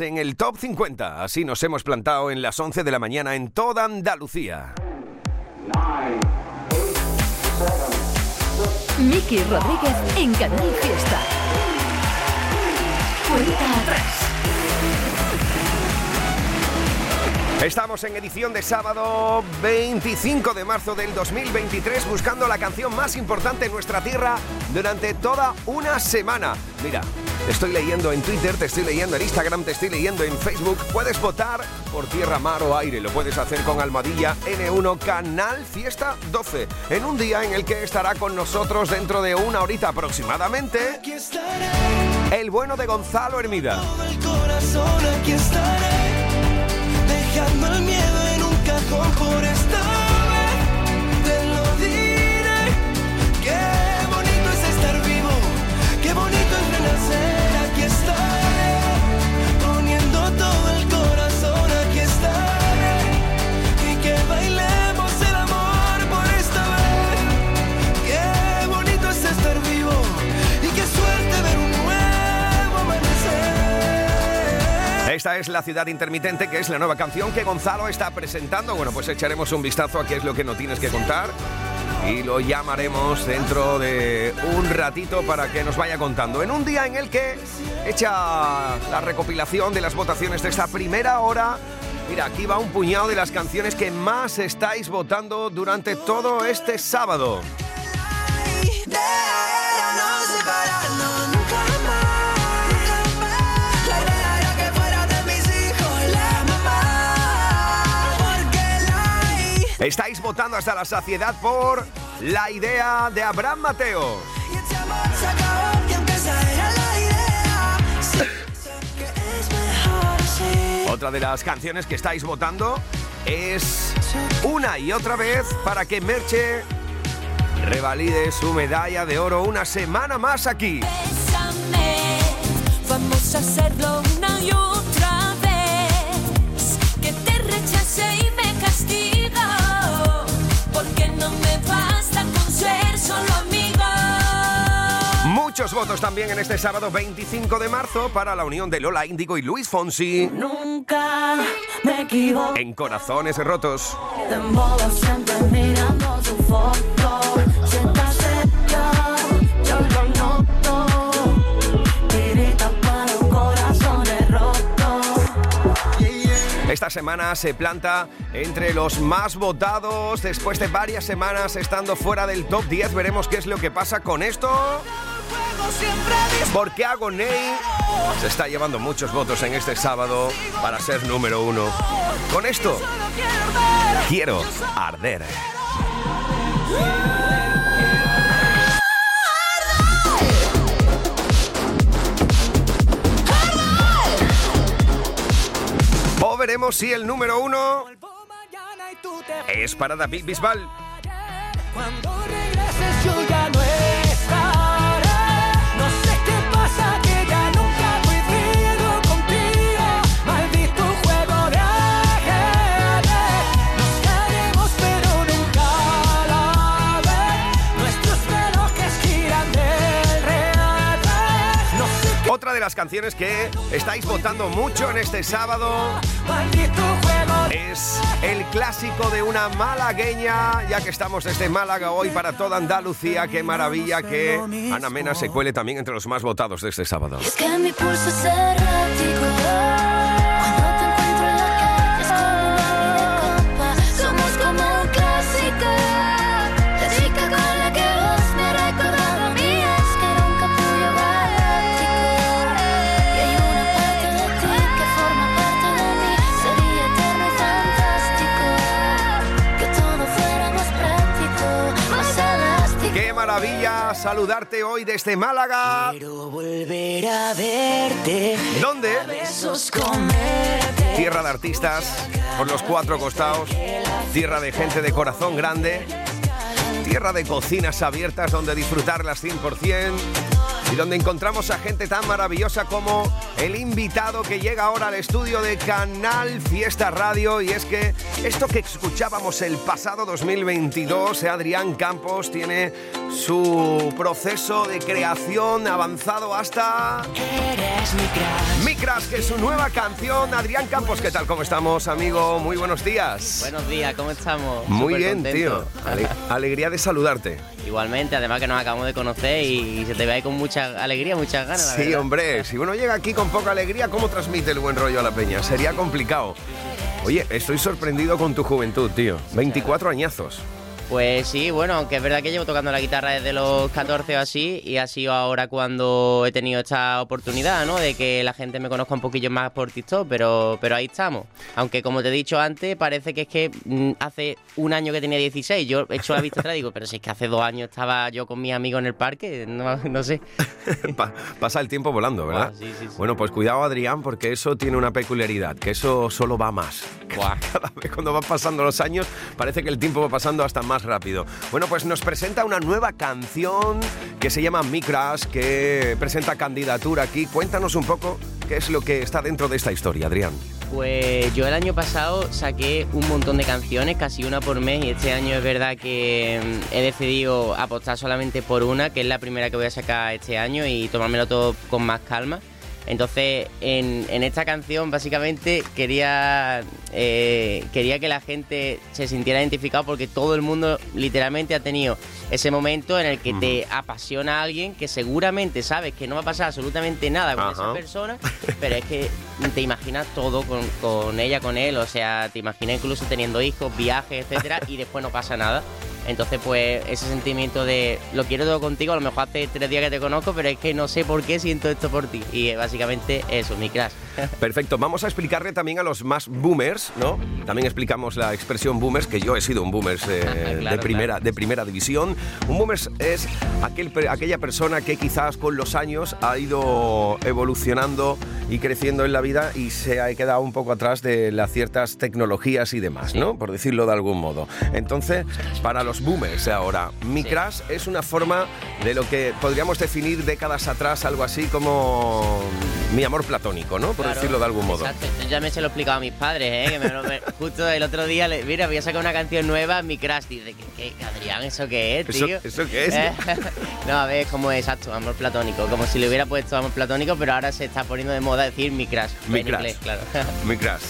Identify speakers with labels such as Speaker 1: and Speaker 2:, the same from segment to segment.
Speaker 1: en el top 50. Así nos hemos plantado en las 11 de la mañana en toda Andalucía.
Speaker 2: Miki Rodríguez en Canal Fiesta. Cuenta atrás.
Speaker 1: Estamos en edición de sábado 25 de marzo del 2023 buscando la canción más importante en nuestra tierra durante toda una semana. Mira, te estoy leyendo en Twitter, te estoy leyendo en Instagram, te estoy leyendo en Facebook. Puedes votar por tierra, mar o aire. Lo puedes hacer con Almadilla N1 Canal Fiesta 12 en un día en el que estará con nosotros dentro de una horita aproximadamente el bueno de Gonzalo Hermida.
Speaker 3: el corazón aquí estaré, dejando el miedo en un cajón por esta Esta es
Speaker 1: La Ciudad Intermitente, que es la nueva canción que Gonzalo está presentando. Bueno, pues echaremos un vistazo a qué es lo que no tienes que contar y lo llamaremos dentro de un ratito para que nos vaya contando. En un día en el que echa la recopilación de las votaciones de esta primera hora. Mira, aquí va un puñado de las canciones que más estáis votando durante todo este sábado. Estáis votando hasta la saciedad por la idea de Abraham Mateo. Otra de las canciones que estáis votando es una y otra vez para que Merche revalide su medalla de oro una semana más aquí.
Speaker 4: Vamos a hacerlo una y
Speaker 1: Muchos votos también en este sábado 25 de marzo para la unión de Lola Índigo y Luis Fonsi
Speaker 4: Nunca me equivoco.
Speaker 1: en Corazones Rotos. Esta semana se planta entre los más votados después de varias semanas estando fuera del top 10. Veremos qué es lo que pasa con esto. Porque Agoney se está llevando muchos votos en este sábado para ser número uno. Con esto, quiero arder. O veremos si el número uno es para David Bisbal.
Speaker 3: Cuando regreses yo ya de
Speaker 1: las canciones que estáis votando mucho en este sábado es el clásico de una malagueña, ya que estamos desde Málaga hoy para toda Andalucía. Qué maravilla que Ana Mena se cuele también entre los más votados de este sábado.
Speaker 4: Es que mi pulso
Speaker 1: maravilla saludarte hoy desde Málaga.
Speaker 3: Quiero volver a verte.
Speaker 1: ¿Dónde? Tierra de artistas por los cuatro costados, tierra de gente de corazón grande, tierra de cocinas abiertas donde disfrutarlas 100%, y donde encontramos a gente tan maravillosa como el invitado que llega ahora al estudio de Canal Fiesta Radio y es que esto que escuchábamos el pasado 2022, eh, Adrián Campos tiene su proceso de creación avanzado hasta. Micras, que es su nueva canción. Adrián Campos, ¿qué tal? ¿Cómo estamos, amigo? Muy buenos días.
Speaker 5: Buenos días, ¿cómo estamos?
Speaker 1: Muy
Speaker 5: Súper
Speaker 1: bien,
Speaker 5: contento.
Speaker 1: tío. Ale- alegría de saludarte.
Speaker 5: Igualmente, además que nos acabamos de conocer y se te ve ahí con mucha alegría, muchas ganas.
Speaker 1: Sí, hombre, si uno llega aquí con poca alegría, ¿cómo transmite el buen rollo a la peña? Sería complicado. Oye, estoy sorprendido con tu juventud, tío. 24 añazos.
Speaker 5: Pues sí, bueno, aunque es verdad que llevo tocando la guitarra desde los 14 o así y ha sido ahora cuando he tenido esta oportunidad, ¿no? De que la gente me conozca un poquillo más por TikTok, pero, pero ahí estamos. Aunque como te he dicho antes, parece que es que mm, hace un año que tenía 16, yo he hecho la vista atrás y digo, pero si es que hace dos años estaba yo con mis amigos en el parque, no, no sé.
Speaker 1: Pa- pasa el tiempo volando, ¿verdad?
Speaker 5: Sí, sí, sí.
Speaker 1: Bueno, pues cuidado, Adrián, porque eso tiene una peculiaridad, que eso solo va más. Cada vez cuando van pasando los años, parece que el tiempo va pasando hasta más rápido. Bueno, pues nos presenta una nueva canción que se llama Micras, que presenta candidatura aquí. Cuéntanos un poco qué es lo que está dentro de esta historia, Adrián.
Speaker 5: Pues yo el año pasado saqué un montón de canciones, casi una por mes, y este año es verdad que mm, he decidido apostar solamente por una, que es la primera que voy a sacar este año y tomármelo todo con más calma. Entonces, en, en esta canción básicamente quería, eh, quería que la gente se sintiera identificado porque todo el mundo literalmente ha tenido ese momento en el que te apasiona a alguien que seguramente sabes que no va a pasar absolutamente nada con esa persona, pero es que te imaginas todo con, con ella, con él, o sea, te imaginas incluso teniendo hijos, viajes, etcétera, y después no pasa nada. Entonces, pues, ese sentimiento de lo quiero todo contigo, a lo mejor hace tres días que te conozco, pero es que no sé por qué siento esto por ti. Y básicamente eso, mi crush.
Speaker 1: Perfecto, vamos a explicarle también a los más boomers, ¿no? También explicamos la expresión boomers, que yo he sido un boomers eh, de, primera,
Speaker 5: claro.
Speaker 1: de primera división. Un boomers es aquel, aquella persona que quizás con los años ha ido evolucionando y creciendo en la vida y se ha quedado un poco atrás de las ciertas tecnologías y demás, ¿no? Por decirlo de algún modo. Entonces, para los boomers ahora, mi
Speaker 5: Sí.
Speaker 1: crush es una forma de lo que podríamos definir décadas atrás, algo así como mi amor platónico, ¿no? Por
Speaker 5: Claro,
Speaker 1: decirlo de algún modo.
Speaker 5: Exacto. Yo ya me se lo he explicado a mis padres, ¿eh? Que me lo- me- justo el otro día, le, mira, voy a sacar una canción nueva, mi crush. Dice, ¿qué, qué, Adrián, ¿eso qué es,
Speaker 1: ¿Eso-
Speaker 5: tío?
Speaker 1: eso qué es?
Speaker 5: Eh, no, a ver, es como exacto, amor platónico. Como si le hubiera puesto amor platónico, pero ahora se está poniendo de moda decir mi crush.
Speaker 1: Mi
Speaker 5: en
Speaker 1: crush.
Speaker 5: inglés, claro.
Speaker 1: Mi crush.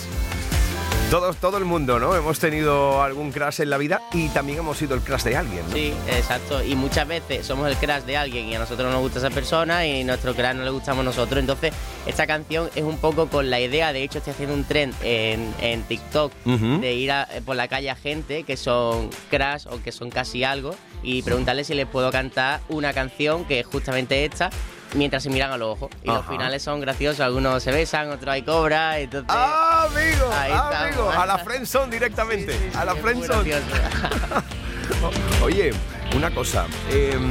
Speaker 1: Todo, todo el mundo, ¿no? Hemos tenido algún crush en la vida y también hemos sido el crush de alguien, ¿no?
Speaker 5: Sí, exacto. Y muchas veces somos el crush de alguien y a nosotros no nos gusta esa persona y nuestro crush no le gustamos a nosotros. Entonces, esta canción es un poco con la idea, de hecho estoy haciendo un trend en, en TikTok de ir a- por la calle a gente que son crush o que son casi algo y preguntarle si les puedo cantar una canción que es justamente esta mientras se miran a los ojos. Y los finales son graciosos, algunos se besan, otros hay cobra, entonces...
Speaker 1: ¡Ah, amigo!
Speaker 5: Ahí
Speaker 1: ¡Ah, amigo! A la friendzone directamente.
Speaker 5: Sí, sí, sí,
Speaker 1: a la friendzone. Oye, una cosa. em,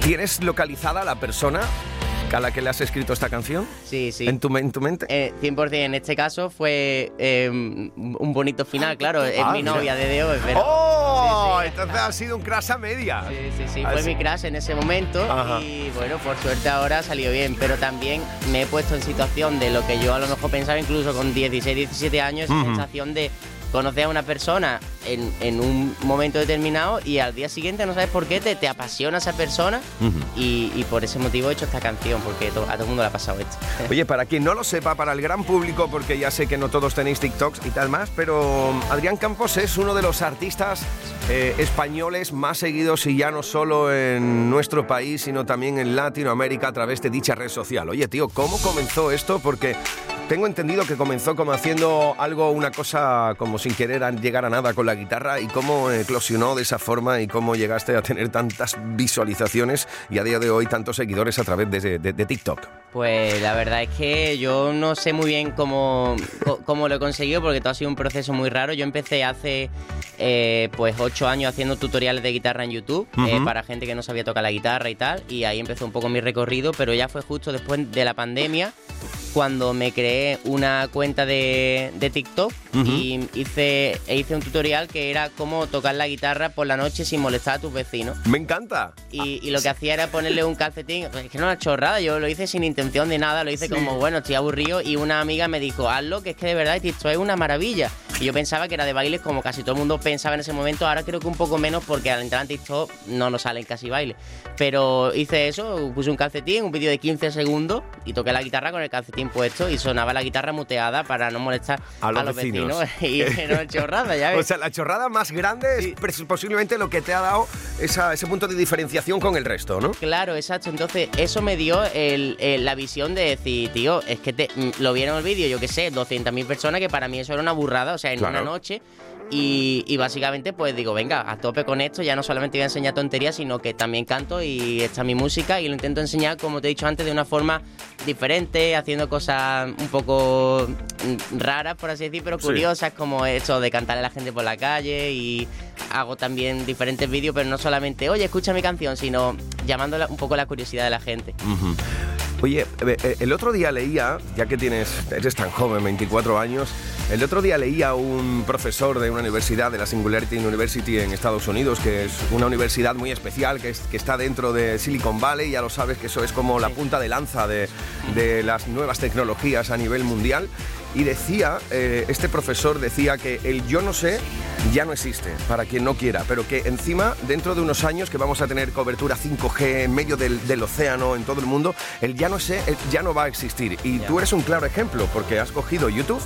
Speaker 1: ¿Tienes localizada a la persona a la que le has escrito esta canción?
Speaker 5: sí, sí.
Speaker 1: ¿En, tu, en tu mente?
Speaker 5: Eh, 100% en este caso fue eh, un bonito final, claro, es
Speaker 1: Ah,
Speaker 5: mi
Speaker 1: mira.
Speaker 5: novia de hoy, pero...
Speaker 1: ¡Oh!
Speaker 5: Sí, sí.
Speaker 1: Entonces ha sido un crush a media.
Speaker 5: Sí, sí, sí,
Speaker 1: Ah,
Speaker 5: fue mi crush en ese momento
Speaker 1: Ajá.
Speaker 5: y bueno, por suerte ahora salió bien, pero también me he puesto en situación de lo que yo a lo mejor pensaba incluso con 16, 17 años,
Speaker 1: Ujú.
Speaker 5: sensación de conocer a una persona en, en un momento determinado y al día siguiente no sabes por qué te, te apasiona esa persona
Speaker 1: Ujú.
Speaker 5: y, y por ese motivo he hecho esta canción, porque to- a todo el mundo le ha pasado esto.
Speaker 1: Oye, para quien no lo sepa, para el gran público, porque ya sé que no todos tenéis TikToks y tal más, pero Adrián Campos es uno de los artistas eh, españoles más seguidos y ya no solo en nuestro país, sino también en Latinoamérica a través de dicha red social. Oye, tío, ¿cómo comenzó esto? Porque tengo entendido que comenzó como haciendo algo, una cosa como sin querer llegar a nada con la guitarra y cómo eclosionó de esa forma y cómo llegaste a tener tantas visualizaciones y a día de hoy tantos seguidores a través de- de- de TikTok.
Speaker 5: Pues la verdad es que yo no sé muy bien cómo, cómo lo he conseguido porque todo ha sido un proceso muy raro. Yo empecé hace eh, pues ocho años haciendo tutoriales de guitarra en YouTube eh, para gente que no sabía tocar la guitarra y tal. Y ahí empezó un poco mi recorrido, pero ya fue justo después de la pandemia cuando me creé una cuenta de, de TikTok y hice, e hice un tutorial que era cómo tocar la guitarra por la noche sin molestar a tus vecinos.
Speaker 1: Me encanta.
Speaker 5: Y, y lo que hacía era ponerle un calcetín. Es que no era chorrada, yo lo hice sin intención de nada, lo hice como, bueno, estoy aburrido. Y una amiga me dijo, hazlo, que es que de verdad esto es una maravilla. Y yo pensaba que era de bailes, como casi todo el mundo pensaba en ese momento. Ahora creo que un poco menos, porque al entrar en TikTok no nos salen casi bailes. Pero hice eso, puse un calcetín, un vídeo de 15 segundos, y toqué la guitarra con el calcetín puesto. Y sonaba la guitarra muteada para no molestar
Speaker 1: A los vecinos.
Speaker 5: y era chorrada, ya ves.
Speaker 1: O sea, la chorrada más grande es posiblemente lo que te ha dado esa- ese punto de diferenciación con el resto, ¿no?
Speaker 5: Claro, exacto. Entonces, eso me dio el- el- la visión de decir, tío, es que te- mm, lo vieron el vídeo, yo qué sé, 200.000 personas, que para mí eso era una burrada, o sea, en
Speaker 1: Claro.
Speaker 5: una noche. Y, y básicamente, pues digo, venga, a tope con esto, ya no solamente voy a enseñar tonterías, sino que también canto y está mi música y lo intento enseñar, como te he dicho antes, de una forma diferente, haciendo cosas un poco mm, raras, por así decir, pero
Speaker 1: Sí.
Speaker 5: curiosas, como eso de cantarle a la gente por la calle y hago también diferentes vídeos, pero no solamente, oye, escucha mi canción, sino llamando la- un poco la curiosidad de la gente.
Speaker 1: Oye, eh, eh, el otro día leía, ya que tienes, eres tan joven, 24 años, el otro día leía un profesor de una universidad, de la Singularity University en Estados Unidos, que es una universidad muy especial, que, es- que está dentro de Silicon Valley, ya lo sabes que eso es como la punta de lanza de, de las nuevas tecnologías a nivel mundial. Y decía, eh, este profesor decía que el yo no sé ya no existe, para quien no quiera, pero que encima, dentro de unos años que vamos a tener cobertura 5G en medio del, del océano, en todo el mundo, el ya no sé, ya no va a existir. Y tú eres un claro ejemplo, porque has cogido YouTube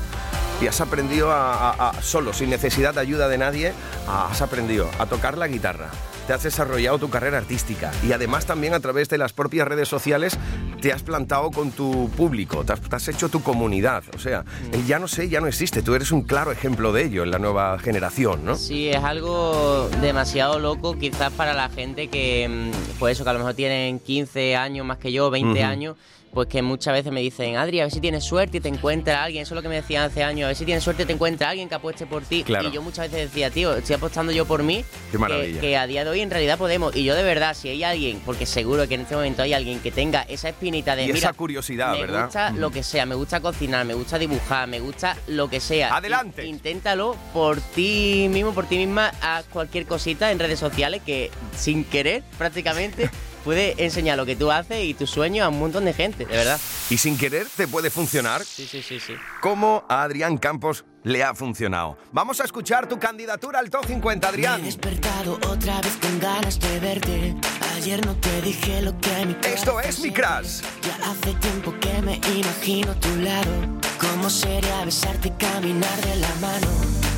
Speaker 1: y has aprendido a, a- a- solo, sin necesidad de ayuda de nadie, has aprendido a tocar la guitarra. Te has desarrollado tu carrera artística y además también a través de las propias redes sociales te has plantado con tu público, te has, te has hecho tu comunidad. O sea, el ya no sé, ya no existe. Tú eres un claro ejemplo de ello en la nueva generación, ¿no?
Speaker 5: Sí, es algo demasiado loco quizás para la gente que, mm, pues eso, que a lo mejor tienen 15 años más que yo, 20
Speaker 1: Ujú.
Speaker 5: años, pues que muchas veces me dicen, Adri, a ver si tienes suerte y te encuentra alguien, eso es lo que me decían hace años, a ver si tienes suerte y te encuentra alguien que apueste por ti.
Speaker 1: Claro.
Speaker 5: Y yo muchas veces decía, tío, estoy apostando yo por mí,
Speaker 1: Qué maravilla.
Speaker 5: que, que a día de hoy en realidad podemos. Y yo de verdad, si hay alguien, porque seguro que en este momento hay alguien que tenga esa espinita de...
Speaker 1: Y esa curiosidad,
Speaker 5: me
Speaker 1: ¿verdad?
Speaker 5: gusta lo que sea, me gusta cocinar, me gusta dibujar, me gusta lo que sea.
Speaker 1: Adelante.
Speaker 5: In- inténtalo por ti mismo, por ti misma, a cualquier cosita en redes sociales que sin querer prácticamente puede enseñar lo que tú haces y tus sueños a un montón de gente, de verdad.
Speaker 1: Y sin querer te puede funcionar
Speaker 5: Sí, sí, sí, sí.
Speaker 1: como a Adrián Campos le ha funcionado. Vamos a escuchar tu candidatura al Top 50,
Speaker 6: Me
Speaker 1: Adrián.
Speaker 6: he despertado otra vez con ganas de verte. Ayer no te dije lo que mi
Speaker 1: Esto es mi crush.
Speaker 6: Ya hace tiempo que me imagino a tu lado. ¿Cómo sería besarte y caminar de la mano?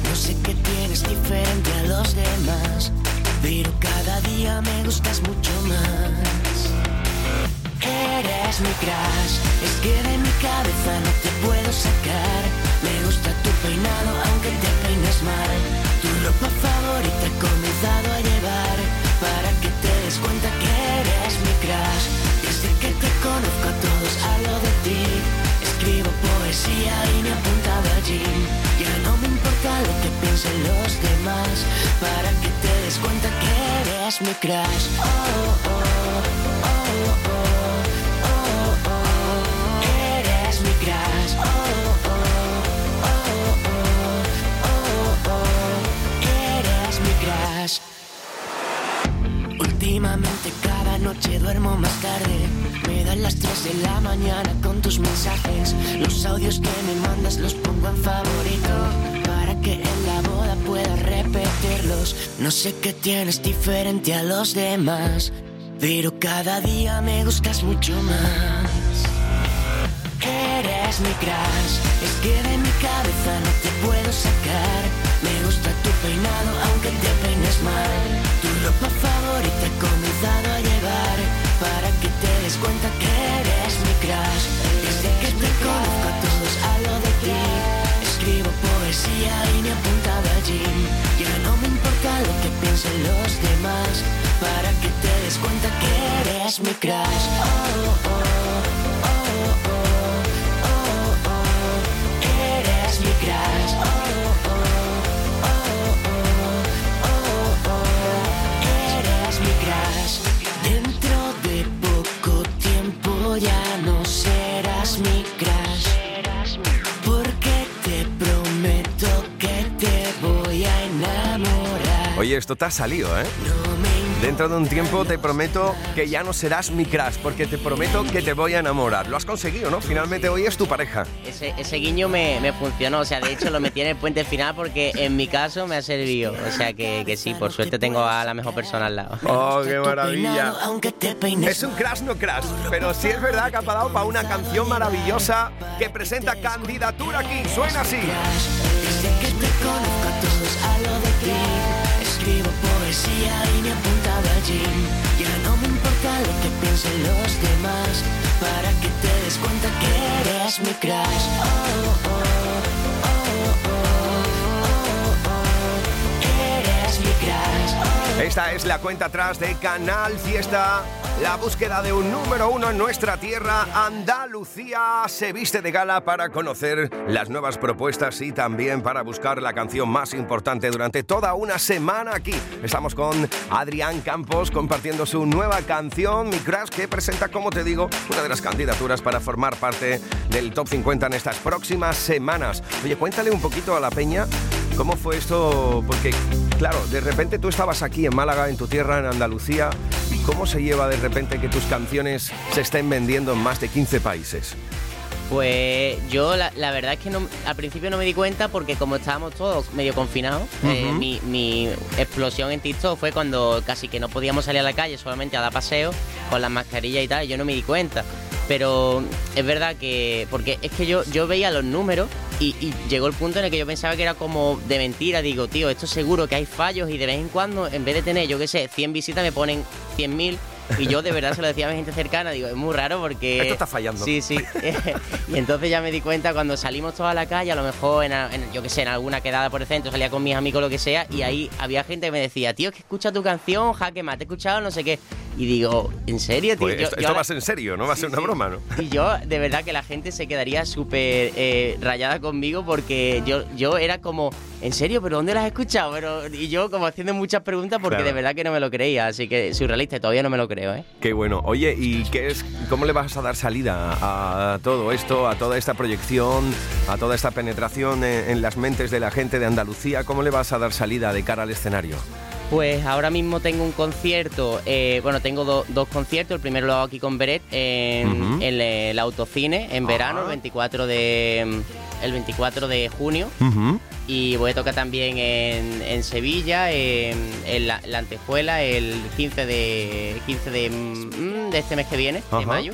Speaker 6: No sé qué tienes diferente a los demás. Pero cada día me gustas mucho más. Eres mi crush, es que de mi cabeza no te puedo sacar. Me gusta tu peinado aunque te peines mal. Tu ropa favorita he comenzado a llevar para que te des cuenta que eres mi crush. Desde que te conozco a todos hablo de ti. Escribo poesía y me apuntaba al piensen los demás para que te des cuenta que eres mi crush. Oh, oh, oh, oh, oh. Oh, oh, eres mi crush. Oh, oh, oh, oh, oh, oh, eres mi crush. Últimamente cada noche duermo más tarde. Me dan las 3 de la mañana con tus mensajes. Los audios que me mandas los pongo en favorito. Que en la boda pueda repetirlos. No sé qué tienes diferente a los demás. Pero cada día me gustas mucho más. Eres mi crush, es que de mi cabeza no te puedo sacar. Me gusta tu peinado aunque te peines mal. Tu ropa favorita he comenzado a llevar para que te des cuenta que eres mi crush. Desde que te conozco a todos hablo de ti. Poesía y me apuntaba al gym. Ya no me importa lo que piensen los demás para que te des cuenta que eres mi crush. Oh, oh, oh,
Speaker 1: Oye, esto te ha salido, ¿eh? Dentro de un tiempo te prometo que ya no serás mi crush, porque te prometo que te voy a enamorar. Lo has conseguido, ¿no? Finalmente hoy es tu pareja.
Speaker 5: Ese, ese guiño me, me funcionó, o sea, de hecho lo metí en el puente final porque en mi caso me ha servido. O sea que, que sí, por suerte tengo a la mejor persona al lado.
Speaker 1: ¡Oh, qué maravilla! Es un crash no crash, pero sí es verdad que ha parado para una canción maravillosa que presenta candidatura aquí. Suena así.
Speaker 6: Desde que te conozco a todos a lo de ti Escribo poesía y me he apuntado al gym Ya no me importa lo que piensen los demás Para que te des cuenta que eres mi crush Oh, oh, oh, oh, oh, oh. Oh.
Speaker 1: Esta es la cuenta atrás de Canal Fiesta. La búsqueda de un número uno en nuestra tierra, Andalucía, se viste de gala para conocer las nuevas propuestas y también para buscar la canción más importante durante toda una semana aquí. Estamos con Adrián Campos compartiendo su nueva canción, Mi Crush, que presenta, como te digo, una de las candidaturas para formar parte del Top 50 en estas próximas semanas. Oye, cuéntale un poquito a la peña ¿Cómo fue esto? Porque, claro, de repente tú estabas aquí en Málaga, en tu tierra, en Andalucía, cómo se lleva de repente que tus canciones se estén vendiendo en más de 15 países.
Speaker 5: Pues yo la, la verdad es que no, al principio no me di cuenta porque como estábamos todos medio confinados, eh, mi, mi explosión en TikTok fue cuando casi que no podíamos salir a la calle solamente a dar paseo con las mascarillas y tal, y yo no me di cuenta. Pero es verdad que, porque es que yo, yo veía los números y, y llegó el punto en el que yo pensaba que era como de mentira. Digo, tío, esto seguro que hay fallos y de vez en cuando, en vez de tener, yo qué sé, 100 visitas, me ponen 100.000. Y yo de verdad se lo decía a mi gente cercana, digo, es muy raro porque...
Speaker 1: Esto está fallando.
Speaker 5: Sí, sí. y entonces ya me di cuenta cuando salimos toda la calle, a lo mejor en, en- yo qué sé, en alguna quedada por el centro, salía con mis amigos lo que sea, y ahí había gente que me decía, tío, es que escucha tu canción, jaque mate, he escuchado, no sé qué. Y digo, ¿en serio, tío?
Speaker 1: Pues
Speaker 5: Yo-
Speaker 1: esto,
Speaker 5: yo
Speaker 1: esto
Speaker 5: ahora-
Speaker 1: va a ser en serio, no va a ser
Speaker 5: Sí,
Speaker 1: una
Speaker 5: sí.
Speaker 1: broma, ¿no?
Speaker 5: Y yo, de verdad, que la gente se quedaría súper eh, rayada conmigo porque yo, yo era como, ¿en serio? ¿Pero dónde las has escuchado? Pero, y yo como haciendo muchas preguntas porque
Speaker 1: Claro.
Speaker 5: de verdad que no me lo creía, así que surrealista, todavía no me lo creo, ¿eh?
Speaker 1: Qué bueno. Oye, ¿y qué es, cómo le vas a dar salida a todo esto, a toda esta proyección, a toda esta penetración en, en las mentes de la gente de Andalucía? ¿Cómo le vas a dar salida de cara al escenario?
Speaker 5: Pues ahora mismo tengo un concierto, eh, bueno, tengo do- dos conciertos, el primero lo hago aquí con Beret en, en el autocine en verano, el 24 de el 24 de junio y voy a tocar también en, en Sevilla, en, en la, la Antejuela el 15 de 15 de, mm, de este mes que viene, de mayo.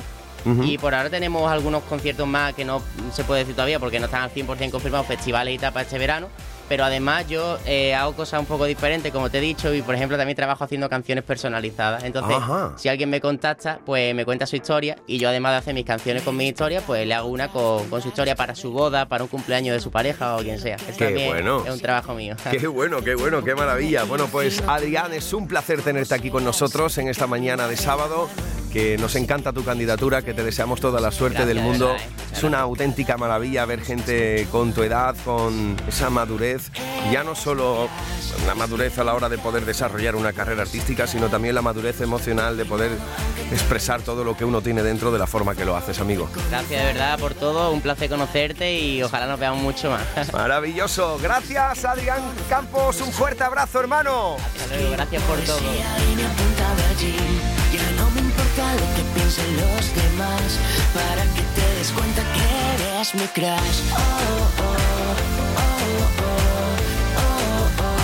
Speaker 5: Y por ahora tenemos algunos conciertos más que no se puede decir todavía porque no están al 100% confirmados, festivales y tal para este verano. Pero además yo eh, hago cosas un poco diferentes, como te he dicho, y por ejemplo también trabajo haciendo canciones personalizadas. Entonces,
Speaker 1: Ajá.
Speaker 5: si alguien me contacta, pues me cuenta su historia y yo además de hacer mis canciones con mi historia, pues le hago una con, con su historia para su boda, para un cumpleaños de su pareja o quien sea. Eso
Speaker 1: Qué
Speaker 5: también
Speaker 1: bueno.
Speaker 5: Es un trabajo mío.
Speaker 1: Qué bueno, qué bueno, qué maravilla. Bueno, pues Adrián, es un placer tenerte aquí con nosotros en esta mañana de sábado. Que nos encanta tu candidatura, que te deseamos toda la suerte
Speaker 5: Gracias,
Speaker 1: del
Speaker 5: de
Speaker 1: mundo.
Speaker 5: verdad, ¿eh?
Speaker 1: Es una auténtica maravilla ver gente con tu edad, con esa madurez. Ya no solo la madurez a la hora de poder desarrollar una carrera artística, sino también la madurez emocional de poder expresar todo lo que uno tiene dentro de la forma que lo haces, amigo.
Speaker 5: Gracias de verdad por todo, un placer conocerte y ojalá nos veamos mucho más.
Speaker 1: Maravilloso. Gracias, Adrián Campos. Un fuerte abrazo, hermano.
Speaker 5: Hasta luego, gracias por todo.
Speaker 6: Lo que piensen los demás Para que te des cuenta que eres mi crush Oh, oh, oh, oh, oh, oh. Oh, oh.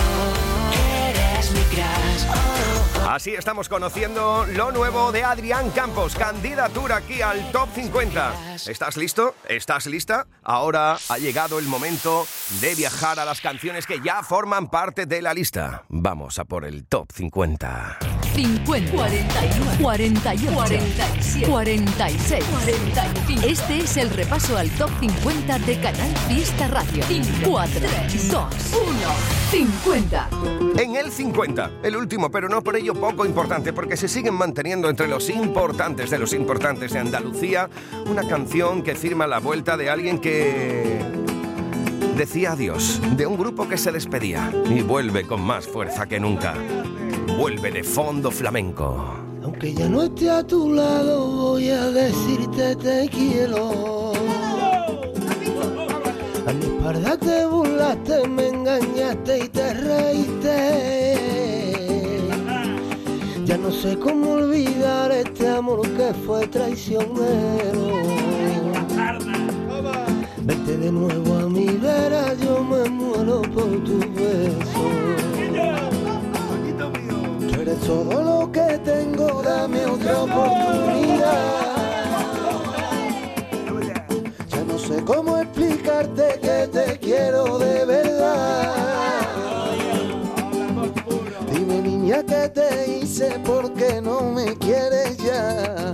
Speaker 1: Así estamos conociendo lo nuevo de Adrián Campos, candidatura aquí al Top 50. ¿Estás listo? ¿Estás lista? Ahora ha llegado el momento de viajar a las canciones que ya forman parte de la lista. Vamos a por el Top 50.
Speaker 2: 50, 41, 48, 47, 46, 45. Este es el repaso al top 50 de Canal Fiesta Radio. 4, 2, 1, 50.
Speaker 1: En el 50, el último, pero no por ello poco importante, porque se siguen manteniendo entre los importantes de los importantes de Andalucía una canción que firma la vuelta de alguien que decía adiós, de un grupo que se despedía y vuelve con más fuerza que nunca. Vuelve de fondo flamenco.
Speaker 7: Aunque ya no esté a tu lado, voy a decirte te quiero. A mi espalda te burlaste, me engañaste y te reíste. no sé cómo olvidar este amor que fue traicionero. Vete de nuevo a mi vera, yo me muero por tu beso. Eres todo lo que tengo, dame otra oportunidad. Ya no sé cómo explicarte que te quiero de verdad. Dime niña que te hice porque no me quieres ya.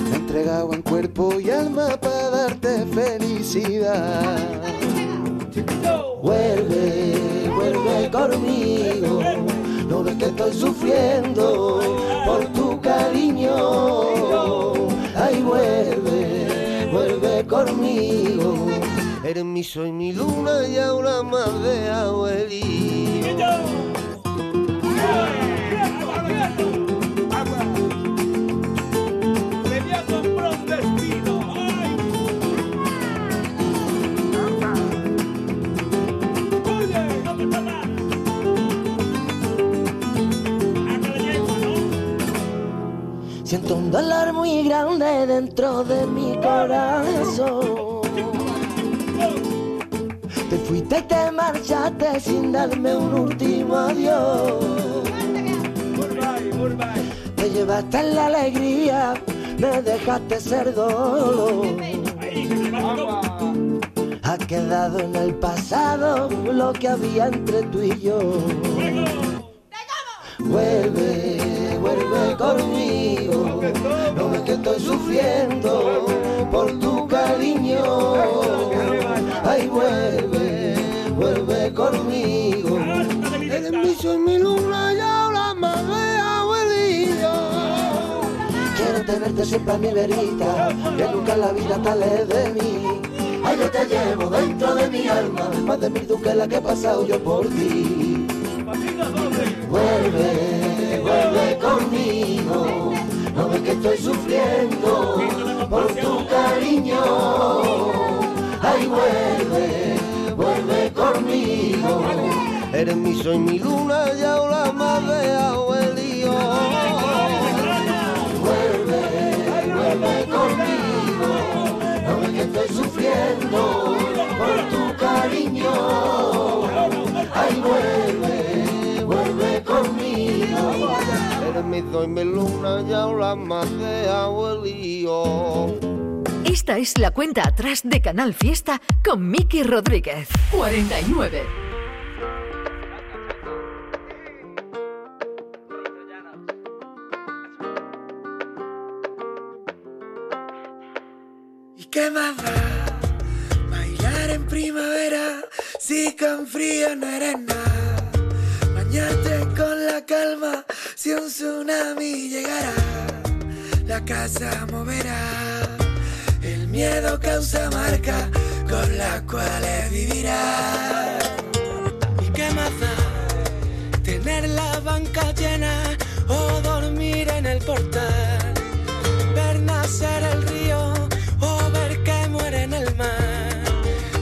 Speaker 7: Me he entregado en cuerpo y alma para darte felicidad. Vuelve, vuelve conmigo. No ves que estoy sufriendo por tu cariño. Ay, vuelve, vuelve conmigo. Eres mi sol, mi luna y ahora más de abuelito. Dentro de mi corazón. Te fuiste y te marchaste sin darme un último adiós. Te llevaste la alegría, me dejaste ser dolor. Ha quedado en el pasado lo que había entre tú y yo. Vuelve, vuelve conmigo. Estoy sufriendo por tu cariño. Ay, vuelve, vuelve conmigo. Eres mi sol, mi luna y ahora más de abuelillo. Quiero tenerte siempre a mi verita, que nunca la vida alejes de mí. Ay, yo te llevo dentro de mi alma, más de mil que la que he pasado yo por ti. Vuelve, vuelve conmigo. Estoy sufriendo por tu cariño. Ay, vuelve, vuelve conmigo. Eres mi sol, mi luna y ahora más de abuelío. Vuelve, vuelve conmigo. No que estoy sufriendo por tu cariño. Ay, vuelve, Eres mi luna y ahora más de abuelío.
Speaker 2: Esta es la cuenta atrás de Canal Fiesta con Miki Rodríguez. 49.
Speaker 3: ¿Y qué más da? Bailar en primavera si con frío no eres nada. Bañarte con la calma si un tsunami llegara. La casa moverá. El miedo causa marca con las cuales vivirá. ¿Y qué más da? Tener la banca llena o dormir en el portal ver nacer el río o ver que muere en el mar.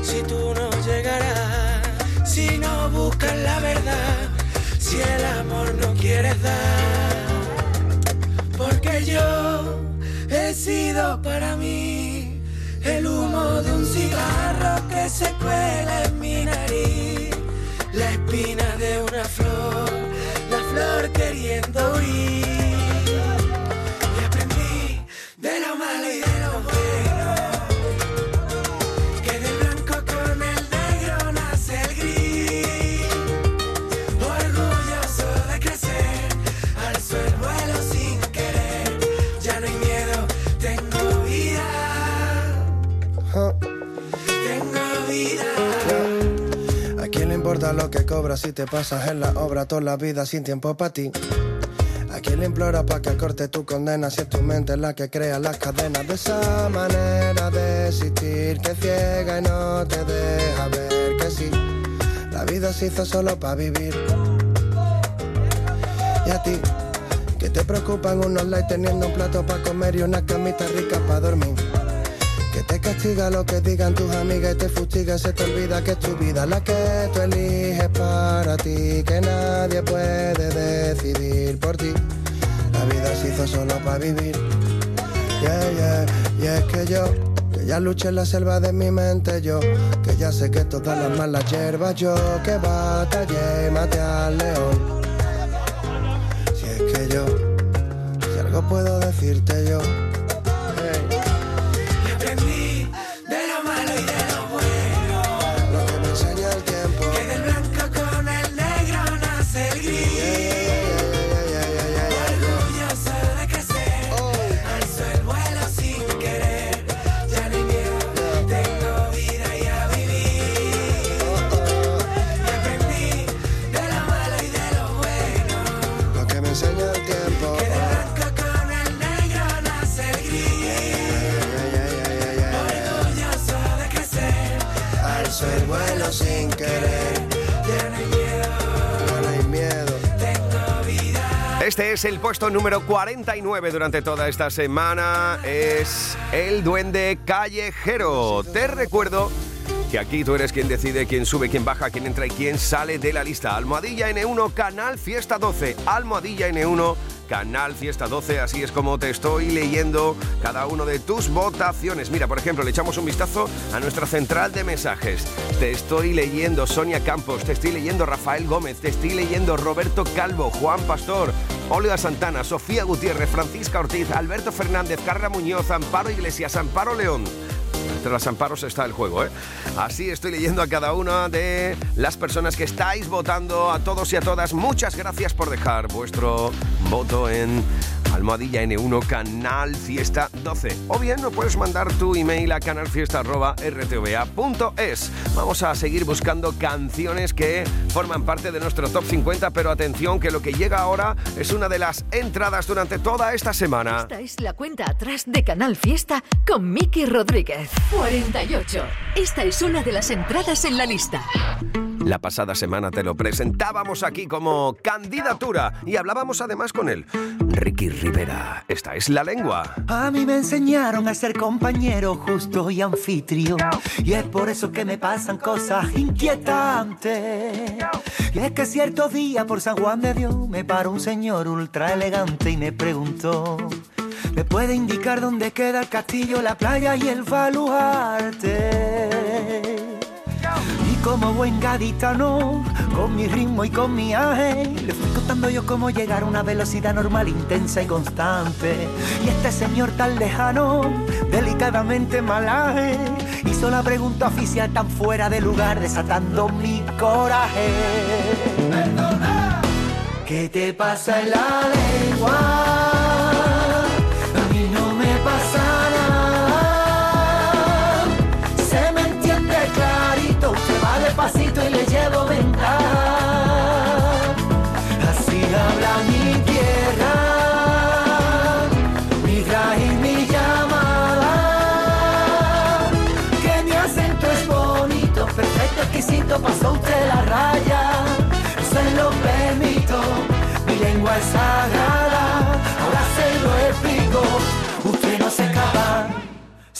Speaker 3: Si tú no llegarás, si no buscas la verdad, no quieres dar. Porque yo he sido para mí el humo de un cigarro que se cuela en mi nariz, la espina de una flor, la flor queriendo huir.
Speaker 8: Cobras si te pasas en la obra toda la vida sin tiempo para ti? ¿A quién le implora para que corte tu condena si es tu mente la que crea las cadenas de esa manera de existir que ciega y no te deja ver que sí? La vida se hizo solo para vivir. Y a ti, que te preocupan unos likes teniendo un plato para comer y una camita rica para dormir.
Speaker 9: Castiga lo que digan tus amigas y te fustiga, se te olvida que es tu vida la que tú eliges para ti, que nadie puede decidir por ti. La vida se hizo solo para vivir. Yeah, yeah. Y es que yo, que ya luché en la selva de mi mente, yo, que ya sé que todas las malas hierbas, yo, que batallé y maté al león. Si es que yo, si algo puedo decirte yo.
Speaker 1: Este es el puesto número 49 durante toda esta semana. Es el duende callejero. Te recuerdo que aquí tú eres quien decide quién sube, quién baja, quién entra y quién sale de la lista. Almohadilla N1, Canal Fiesta 12. Almohadilla N1, Canal Fiesta 12. Así es como te estoy leyendo cada uno de tus votaciones. Mira, por ejemplo, le echamos un vistazo a nuestra central de mensajes. Te estoy leyendo Sonia Campos, te estoy leyendo Rafael Gómez, te estoy leyendo Roberto Calvo, Juan Pastor, Olga Santana, Sofía Gutiérrez, Francisca Ortiz, Alberto Fernández, Carla Muñoz, Amparo Iglesias, Amparo León. Entre los amparos está el juego, ¿eh? Así estoy leyendo a cada una de las personas que estáis votando, a todos y a todas. Muchas gracias por dejar vuestro voto en Almohadilla N1 Canal Fiesta 12. O bien no puedes mandar tu email a canalfiesta.rtva.es. Vamos a seguir buscando canciones que forman parte de nuestro top 50, pero atención que lo que llega ahora es una de las entradas durante toda esta semana.
Speaker 2: Esta es la cuenta atrás de Canal Fiesta con Miki Rodríguez. 48. Esta es una de las entradas en la lista.
Speaker 1: La pasada semana te lo presentábamos aquí como candidatura y hablábamos además con él. Ricky Rivera, esta es la lengua.
Speaker 10: A mí me enseñaron a ser compañero justo y anfitrión. Y es por eso que me pasan cosas inquietantes. Y es que cierto día por San Juan de Dios me paró un señor ultra elegante y me preguntó. ¿Me puede indicar dónde queda el castillo, la playa y el baluarte? Como buen gaditano, con mi ritmo y con mi aje, le fui contando yo cómo llegar a una velocidad normal, intensa y constante. Y este señor tan lejano, delicadamente malaje, hizo la pregunta oficial tan fuera de lugar, desatando mi coraje. ¿Qué te pasa en la lengua?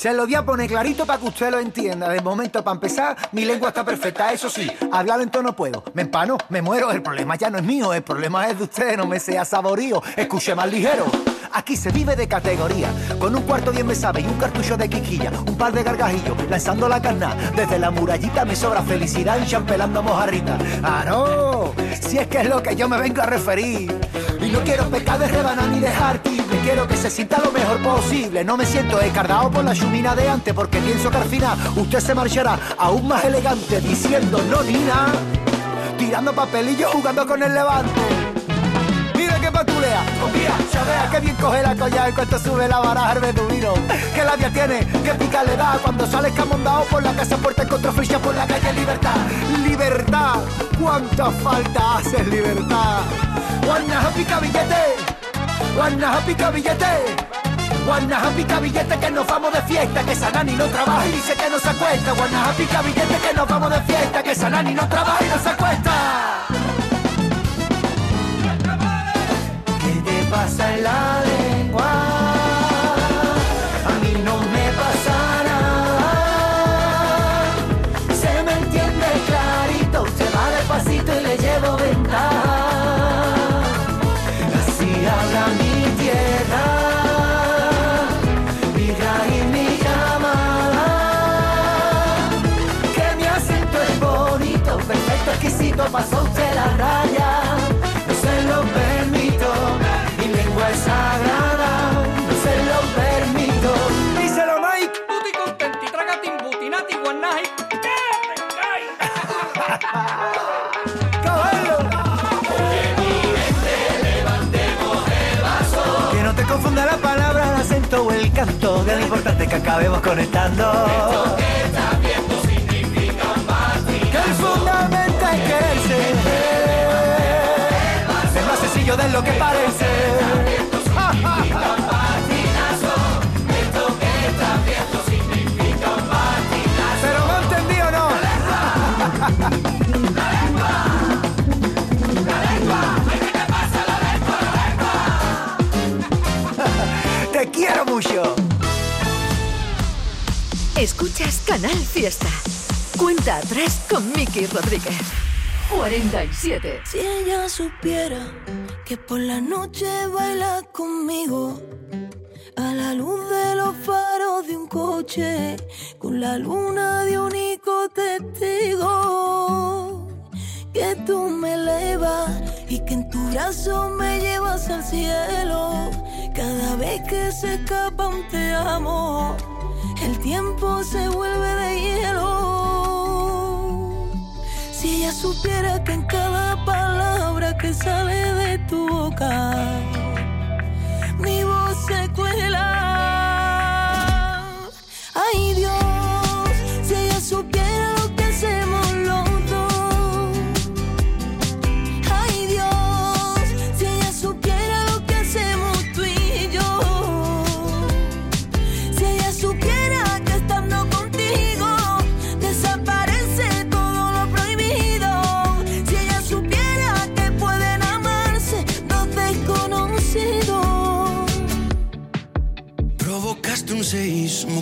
Speaker 10: Se lo voy a poner clarito para que usted lo entienda. De momento, para empezar, mi lengua está perfecta. Eso sí, hablar lento no puedo. Me empano, me muero. El problema ya no es mío, el problema es de usted. No me sea saborío. Escuche más ligero. Aquí se vive de categoría. Con un cuarto bien me sabe y un cartucho de quiquilla. Un par de gargajillos, lanzando la carna. Desde la murallita me sobra felicidad y champelando mojarrita. ¡Ah, no! Si es que es lo que yo me vengo a referir. No quiero pecar de rebanar ni dejar tible. Quiero que se sienta lo mejor posible. No me siento escardado por la chumina de antes. Porque pienso que al final usted se marchará aún más elegante. Diciendo no ni nada. Tirando papelillos jugando con el levante. Mira que patulea, confía, ya vea que bien coge la colla en cuanto sube la baraja el beduino. Que labia tiene, que pica le da cuando sale escamondado por la casa puerta encontró ficha por la calle Libertad. Libertad, cuánta falta hace libertad. Guanaja pica billete, guanaja pica billete. Guanaja pica billete que nos vamos de fiesta, que Sanani no trabaja y dice que no se acuesta. Guanaja pica billete que nos vamos de fiesta, que Sanani no trabaja y no se acuesta. ¿Qué te pasa en la lengua? Canto. Que lo importante que acabemos conectando. Que el fundamento es quererse. Es más sencillo de lo que parece.
Speaker 2: Escuchas Canal Fiesta. Cuenta atrás con Miki Rodríguez. 47.
Speaker 11: Si ella supiera que por la noche baila conmigo a la luz de los faros de un coche con la luna de único testigo que tú me elevas y que en tu brazo me llevas al cielo cada vez que se escapa un te amo el tiempo se vuelve de hielo si ella supiera que en cada palabra que sale de tu boca, mi voz se cuela.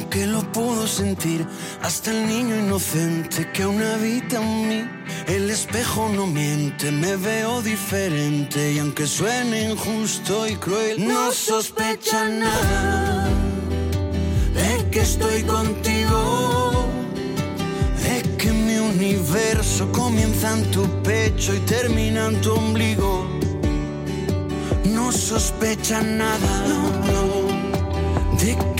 Speaker 11: Que lo
Speaker 3: puedo sentir hasta el niño inocente que aún habita en mí. El espejo no miente, me veo diferente y aunque suene injusto y cruel, no sospecha nada de que estoy contigo. De que mi universo comienza en tu pecho y termina en tu ombligo. No sospecha nada de que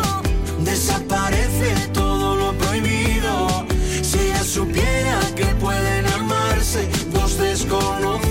Speaker 3: dos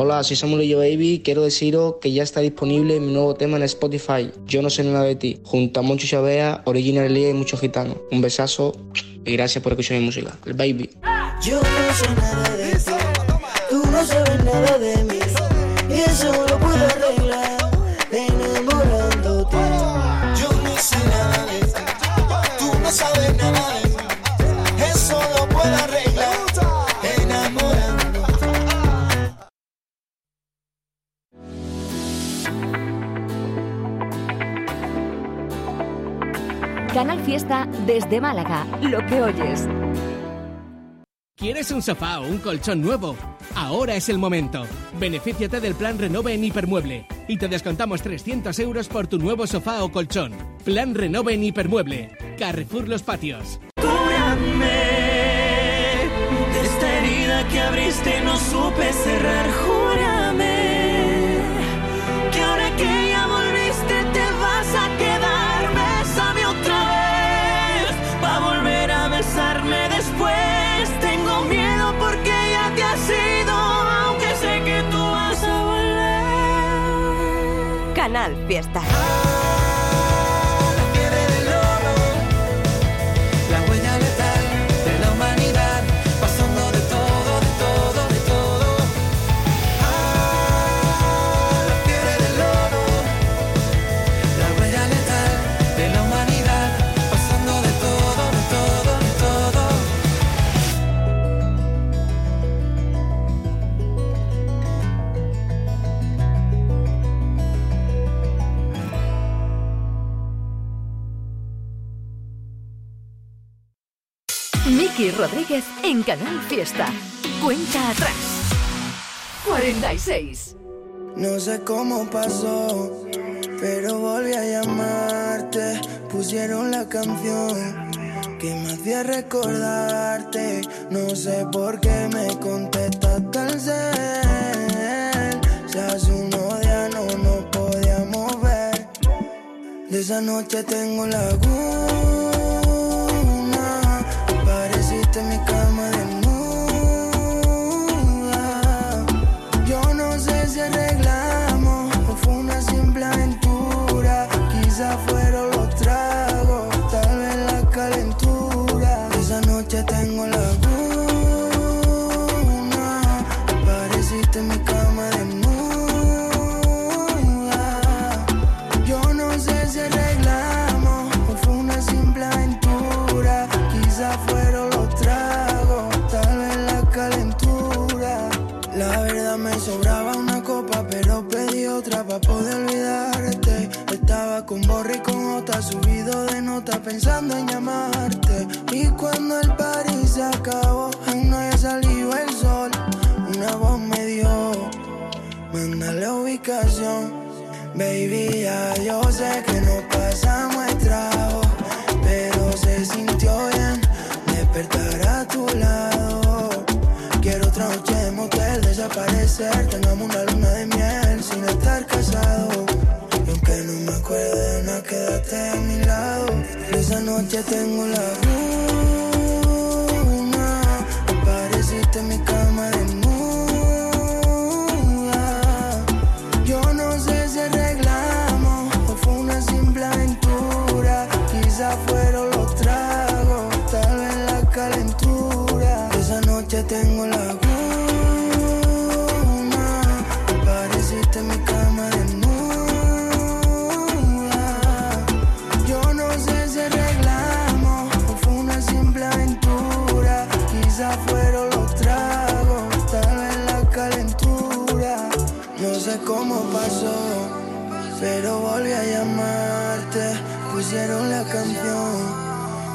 Speaker 12: Hola, soy Samuel y yo Baby. Quiero deciros que ya está disponible mi nuevo tema en Spotify. Yo no sé nada de ti. Junto a Moncho Chavea, Original Lee y muchos gitanos. Un besazo y gracias por escuchar mi música. El Baby.
Speaker 7: Yo no sé nada de tú no sabes nada de mí.
Speaker 2: Desde Málaga. Lo que oyes.
Speaker 13: ¿Quieres un sofá o un colchón nuevo? Ahora es el momento. Benefíciate del plan Renove en Hipermueble y te descontamos 300 euros por tu nuevo sofá o colchón. Plan Renove en Hipermueble. Carrefour Los Patios.
Speaker 6: Cúrame de esta herida que abriste y no supe cerrar. Júrame
Speaker 3: Fiesta.
Speaker 2: Miki Rodríguez en Canal Fiesta. Cuenta atrás. 46.
Speaker 9: No sé cómo pasó, pero volví a llamarte. Pusieron la canción que me hacía recordarte. No sé por qué me contestaste al cel. Si hace unos días no nos podíamos ver. De esa noche tengo laguna. Pareciste mi cama pensando en llamarte. Y cuando el party se acabó, aún no había salido el sol. Una voz me dio, manda la ubicación. Baby, ya yo sé que no pasamos el trago, pero se sintió bien despertar a tu lado. Quiero otra noche de motel, desaparecer, tengamos una luna de miel sin estar casados. Y aunque no me acuerdo de nada, quédate a mi lado. Noche tengo la luna, apareciste en mi cama pero volví a llamarte. Pusieron la canción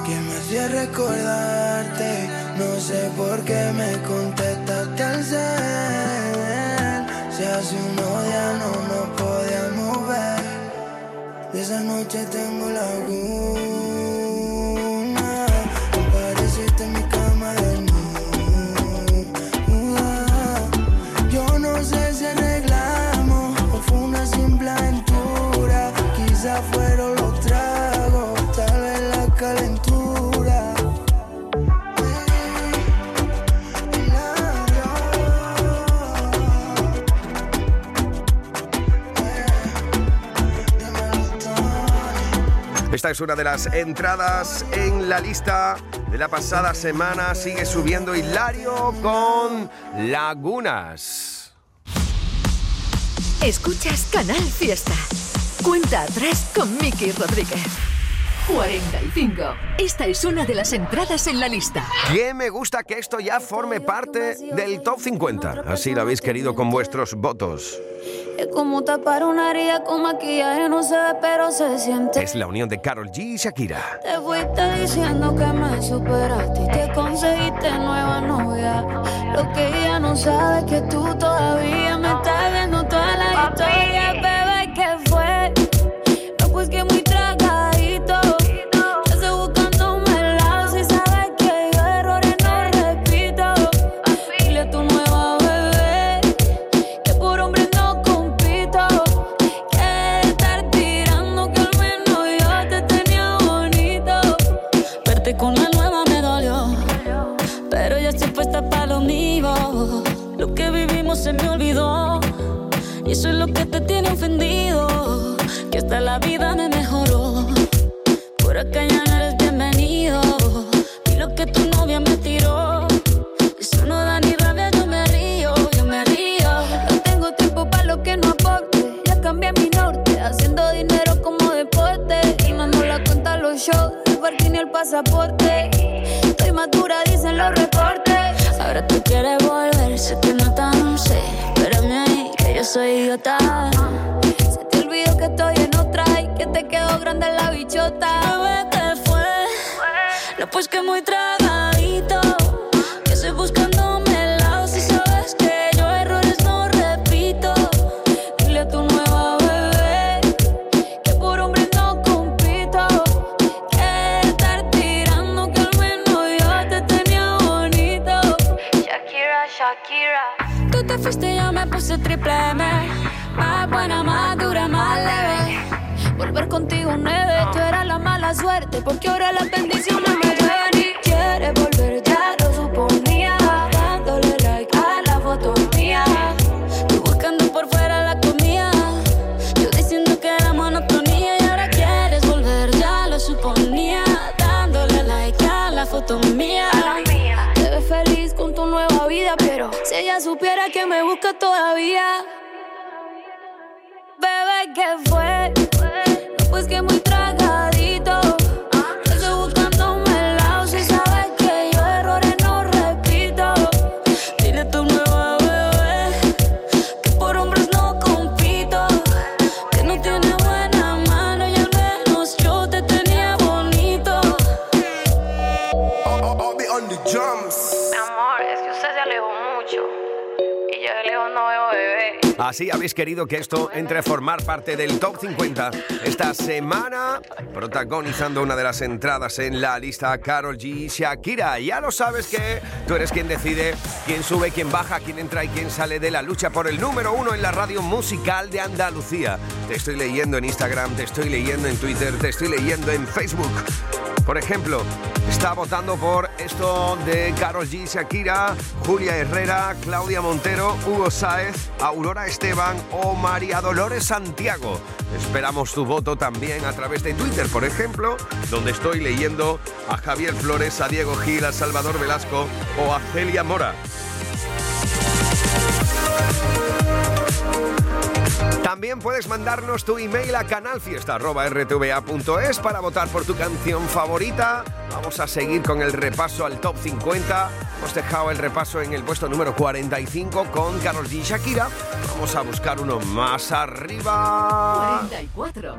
Speaker 9: que me hacía recordarte. No sé por qué me contestaste
Speaker 1: es una de las entradas en la lista de la pasada semana. Sigue subiendo Hilario con Lagunas.
Speaker 2: Escuchas Canal Fiesta. Cuenta atrás con Miki Rodríguez. 45. Esta es una de las entradas en la lista.
Speaker 1: Que me gusta que esto ya forme parte del top 50. Así lo habéis querido con vuestros votos.
Speaker 14: Es como tapar una herida con maquillaje, no se ve, pero se siente.
Speaker 1: Es la unión de Carol G y Shakira.
Speaker 14: Te fuiste diciendo que me superaste y que conseguiste nueva novia. Lo que ella no sabe es que tú todavía me estás viendo toda la historia, Eso es lo que te tiene ofendido. Que hasta la vida me pues que muy tragadito. Todavía. Bebé, ¿qué fue? No, pues que muy tragadito. Yo estoy buscándome el lado si sabes que yo errores no repito. Dile a tu nueva bebé que por hombres no compito. Que no tiene buena mano y al menos yo te tenía bonito.
Speaker 15: Mi amor, es que usted se alejó mucho. Y yo de lejos bebé.
Speaker 1: Así habéis querido que esto entre a formar parte del top 50 esta semana, protagonizando una de las entradas en la lista Carol G Shakira. Ya lo sabes que tú eres quien decide quién sube, quién baja, quién entra y quién sale de la lucha por el número uno en la radio musical de Andalucía. Te estoy leyendo en Instagram, te estoy leyendo en Twitter, te estoy leyendo en Facebook. Por ejemplo, está votando por esto de Carol G, Shakira, Julia Herrera, Claudia Montero, Hugo Sáez, Aurora Esteban o María Dolores Santiago. Esperamos tu voto también a través de Twitter, por ejemplo, donde estoy leyendo a Javier Flores, a Diego Gil, a Salvador Velasco o a Celia Mora. También puedes mandarnos tu email a canalfiesta.rtva.es para votar por tu canción favorita. Vamos a seguir con el repaso al top 50. Hemos dejado el repaso en el puesto número 45 con Carol G y Shakira. Vamos a buscar uno más arriba.
Speaker 2: 44.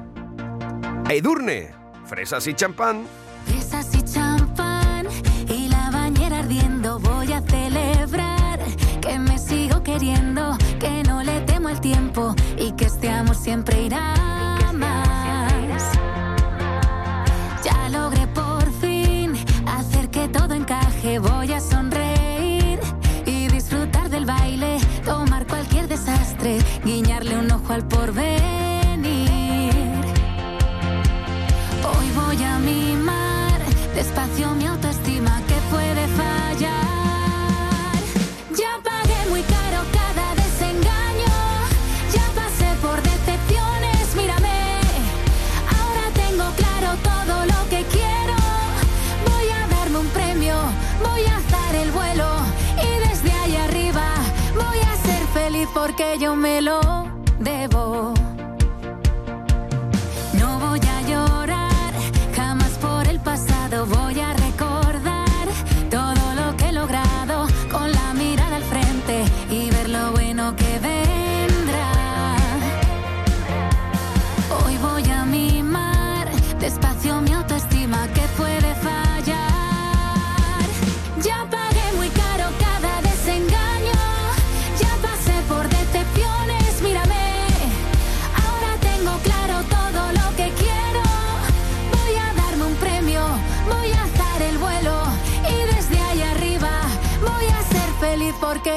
Speaker 1: Edurne, fresas y champán.
Speaker 14: Fresas y champán y la bañera ardiendo. Voy a celebrar que me sigo queriendo, que no le temo tiempo y que este amor siempre irá más. Ya logré por fin hacer que todo encaje. Voy a sonreír y disfrutar del baile, tomar cualquier desastre, guiñarle un ojo al porvenir. Hoy voy a mimar despacio mi autoestima
Speaker 16: porque yo me lo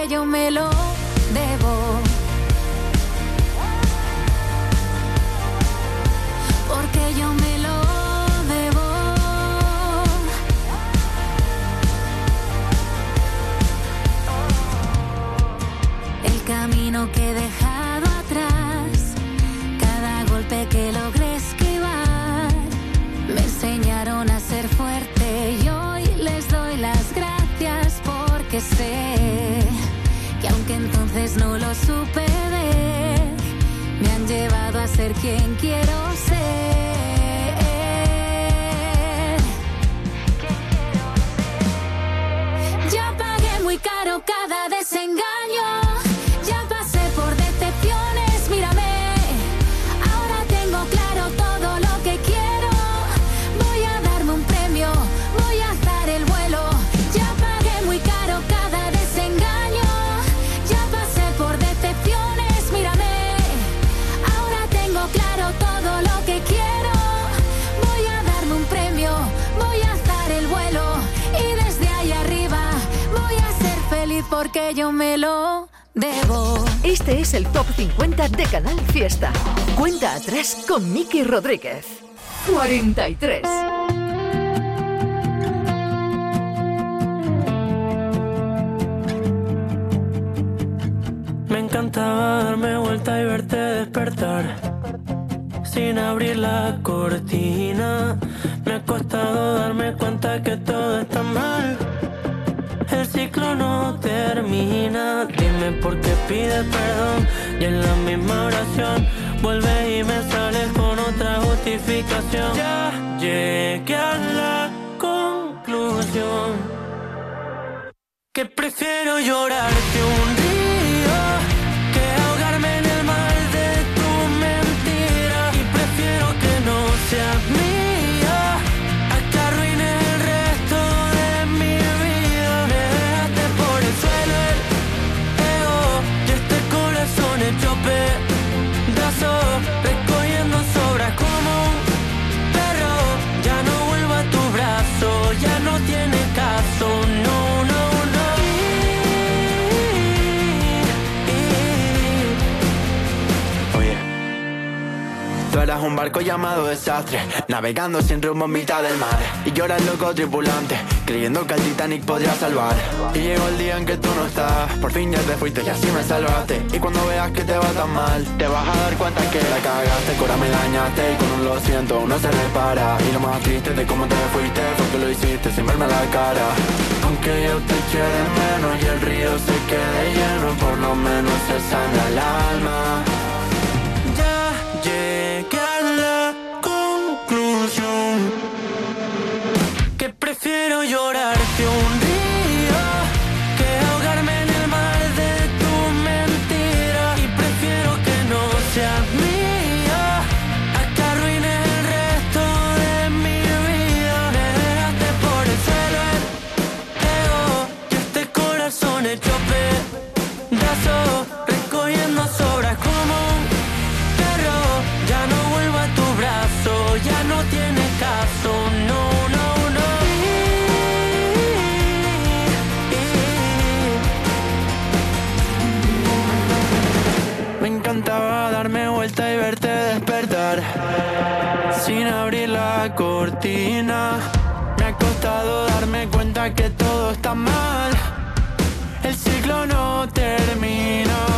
Speaker 16: yo me lo porque yo me lo debo.
Speaker 2: Este es el Top 50 de Canal Fiesta. Cuenta atrás con Miki Rodríguez. 43.
Speaker 17: Me encantaba darme vuelta y verte despertar. Sin abrir la cortina, me ha costado darme cuenta que todo está mal. El ciclo no termina. Dime por qué pides perdón. Y en la misma oración vuelves y me sales con otra justificación. Ya llegué a la conclusión que prefiero llorarte un río
Speaker 18: eras un barco llamado desastre, navegando sin rumbo en mitad del mar. Y el loco tripulante, creyendo que el Titanic podría salvar. Y llegó el día en que tú no estás, por fin ya te fuiste y así me salvaste. Y cuando veas que te va tan mal, te vas a dar cuenta que la cagaste, ahora me dañaste. Y con un lo siento, uno se repara. Y lo más triste de cómo te fuiste fue que lo hiciste sin verme la cara. Aunque yo te quede menos y el río se quede lleno, por lo menos se sana el alma.
Speaker 17: Prefiero que
Speaker 18: todo está mal. El ciclo no termina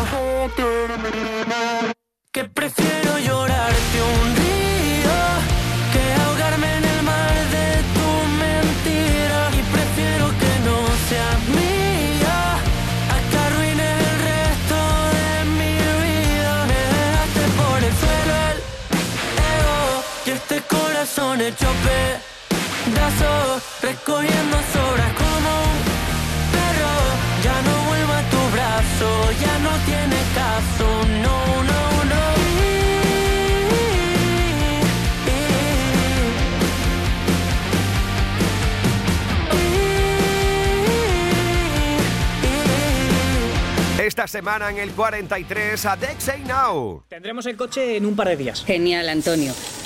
Speaker 1: Esta semana en el 43 a Dex Say Now.
Speaker 19: Tendremos el coche en un par de días.
Speaker 20: Genial, Antonio.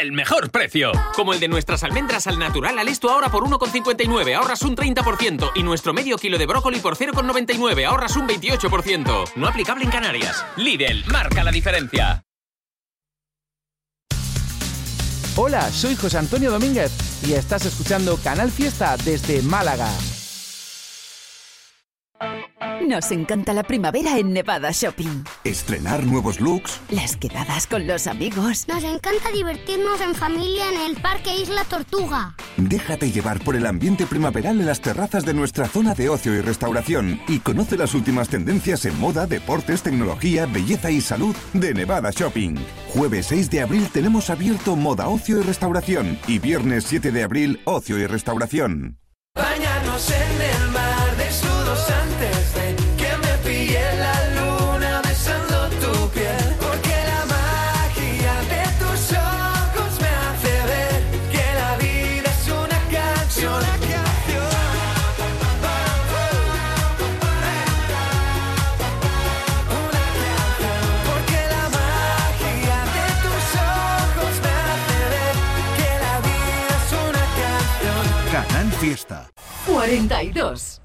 Speaker 21: del mejor precio. Como el de nuestras almendras al natural al esto ahora por 1,59, ahorras un 30%. Y nuestro medio kilo de brócoli por 0,99, ahorras un 28%. No aplicable en Canarias. Lidl, marca la diferencia.
Speaker 22: Hola, soy José Antonio Domínguez y estás escuchando Canal Fiesta desde Málaga.
Speaker 23: Nos encanta la primavera en Nevada Shopping.
Speaker 24: Estrenar nuevos looks.
Speaker 23: Las quedadas con los amigos.
Speaker 25: Nos encanta divertirnos en familia en el Parque Isla Tortuga.
Speaker 24: Déjate llevar por el ambiente primaveral en las terrazas de nuestra zona de ocio y restauración y conoce las últimas tendencias en moda, deportes, tecnología, belleza y salud de Nevada Shopping. Jueves 6 de abril tenemos abierto Moda, Ocio y Restauración y viernes 7 de abril Ocio y Restauración.
Speaker 3: Bañarnos en el
Speaker 24: Canal Fiesta.
Speaker 23: 42.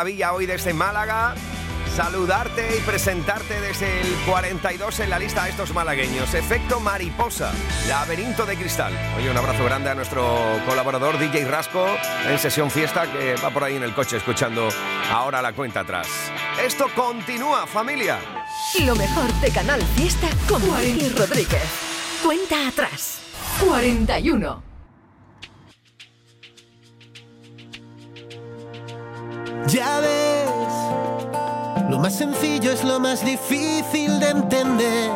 Speaker 1: Maravilla hoy desde Málaga saludarte y presentarte desde el 42 en la lista de estos malagueños. Efecto mariposa, laberinto de cristal. Oye, un abrazo grande a nuestro colaborador DJ Rasco en sesión fiesta que va por ahí en el coche escuchando ahora la cuenta atrás. Esto continúa, familia.
Speaker 2: Lo mejor de Canal Fiesta con Miki Rodríguez. Cuenta atrás. 41.
Speaker 7: Ya ves, lo más sencillo es lo más difícil de entender.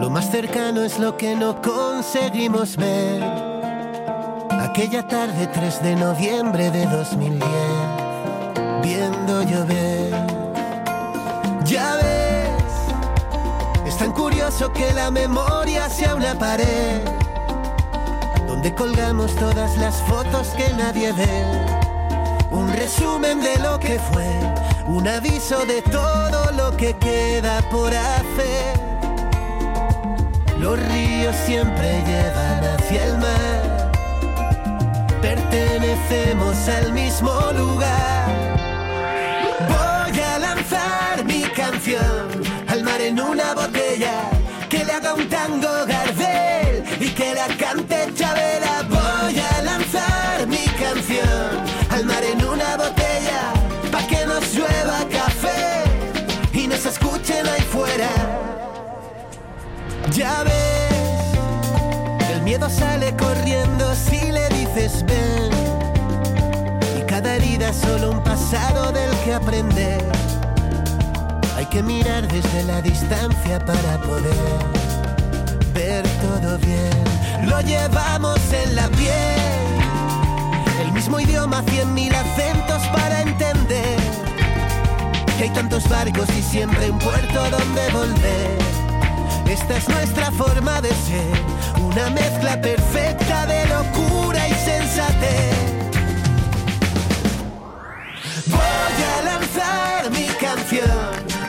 Speaker 7: Lo más cercano es lo que no conseguimos ver. Aquella tarde 3 de noviembre de 2010, viendo llover. Ya ves, es tan curioso que la memoria sea una pared donde colgamos todas las fotos que nadie ve. Un resumen de lo que fue, un aviso de todo lo que queda por hacer. Los ríos siempre llevan hacia el mar, pertenecemos al mismo lugar. Voy a lanzar mi canción al mar en una botella, que le haga un tango El miedo sale corriendo si le dices ven. Y cada herida es solo un pasado del que aprender. Hay que mirar desde la distancia para poder ver todo bien. Lo llevamos en la piel el mismo idioma, cien mil acentos para entender que hay tantos barcos y siempre un puerto donde volver. Esta es nuestra forma de ser, una mezcla perfecta de locura y sensatez. Voy a lanzar mi canción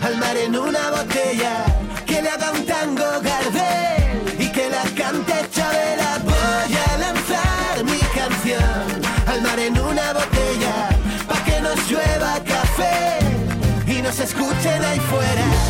Speaker 7: al mar en una botella que le haga un tango Gardel y que la cante Chabela. Voy a lanzar mi canción al mar en una botella pa' que nos llueva café y nos escuchen ahí fuera.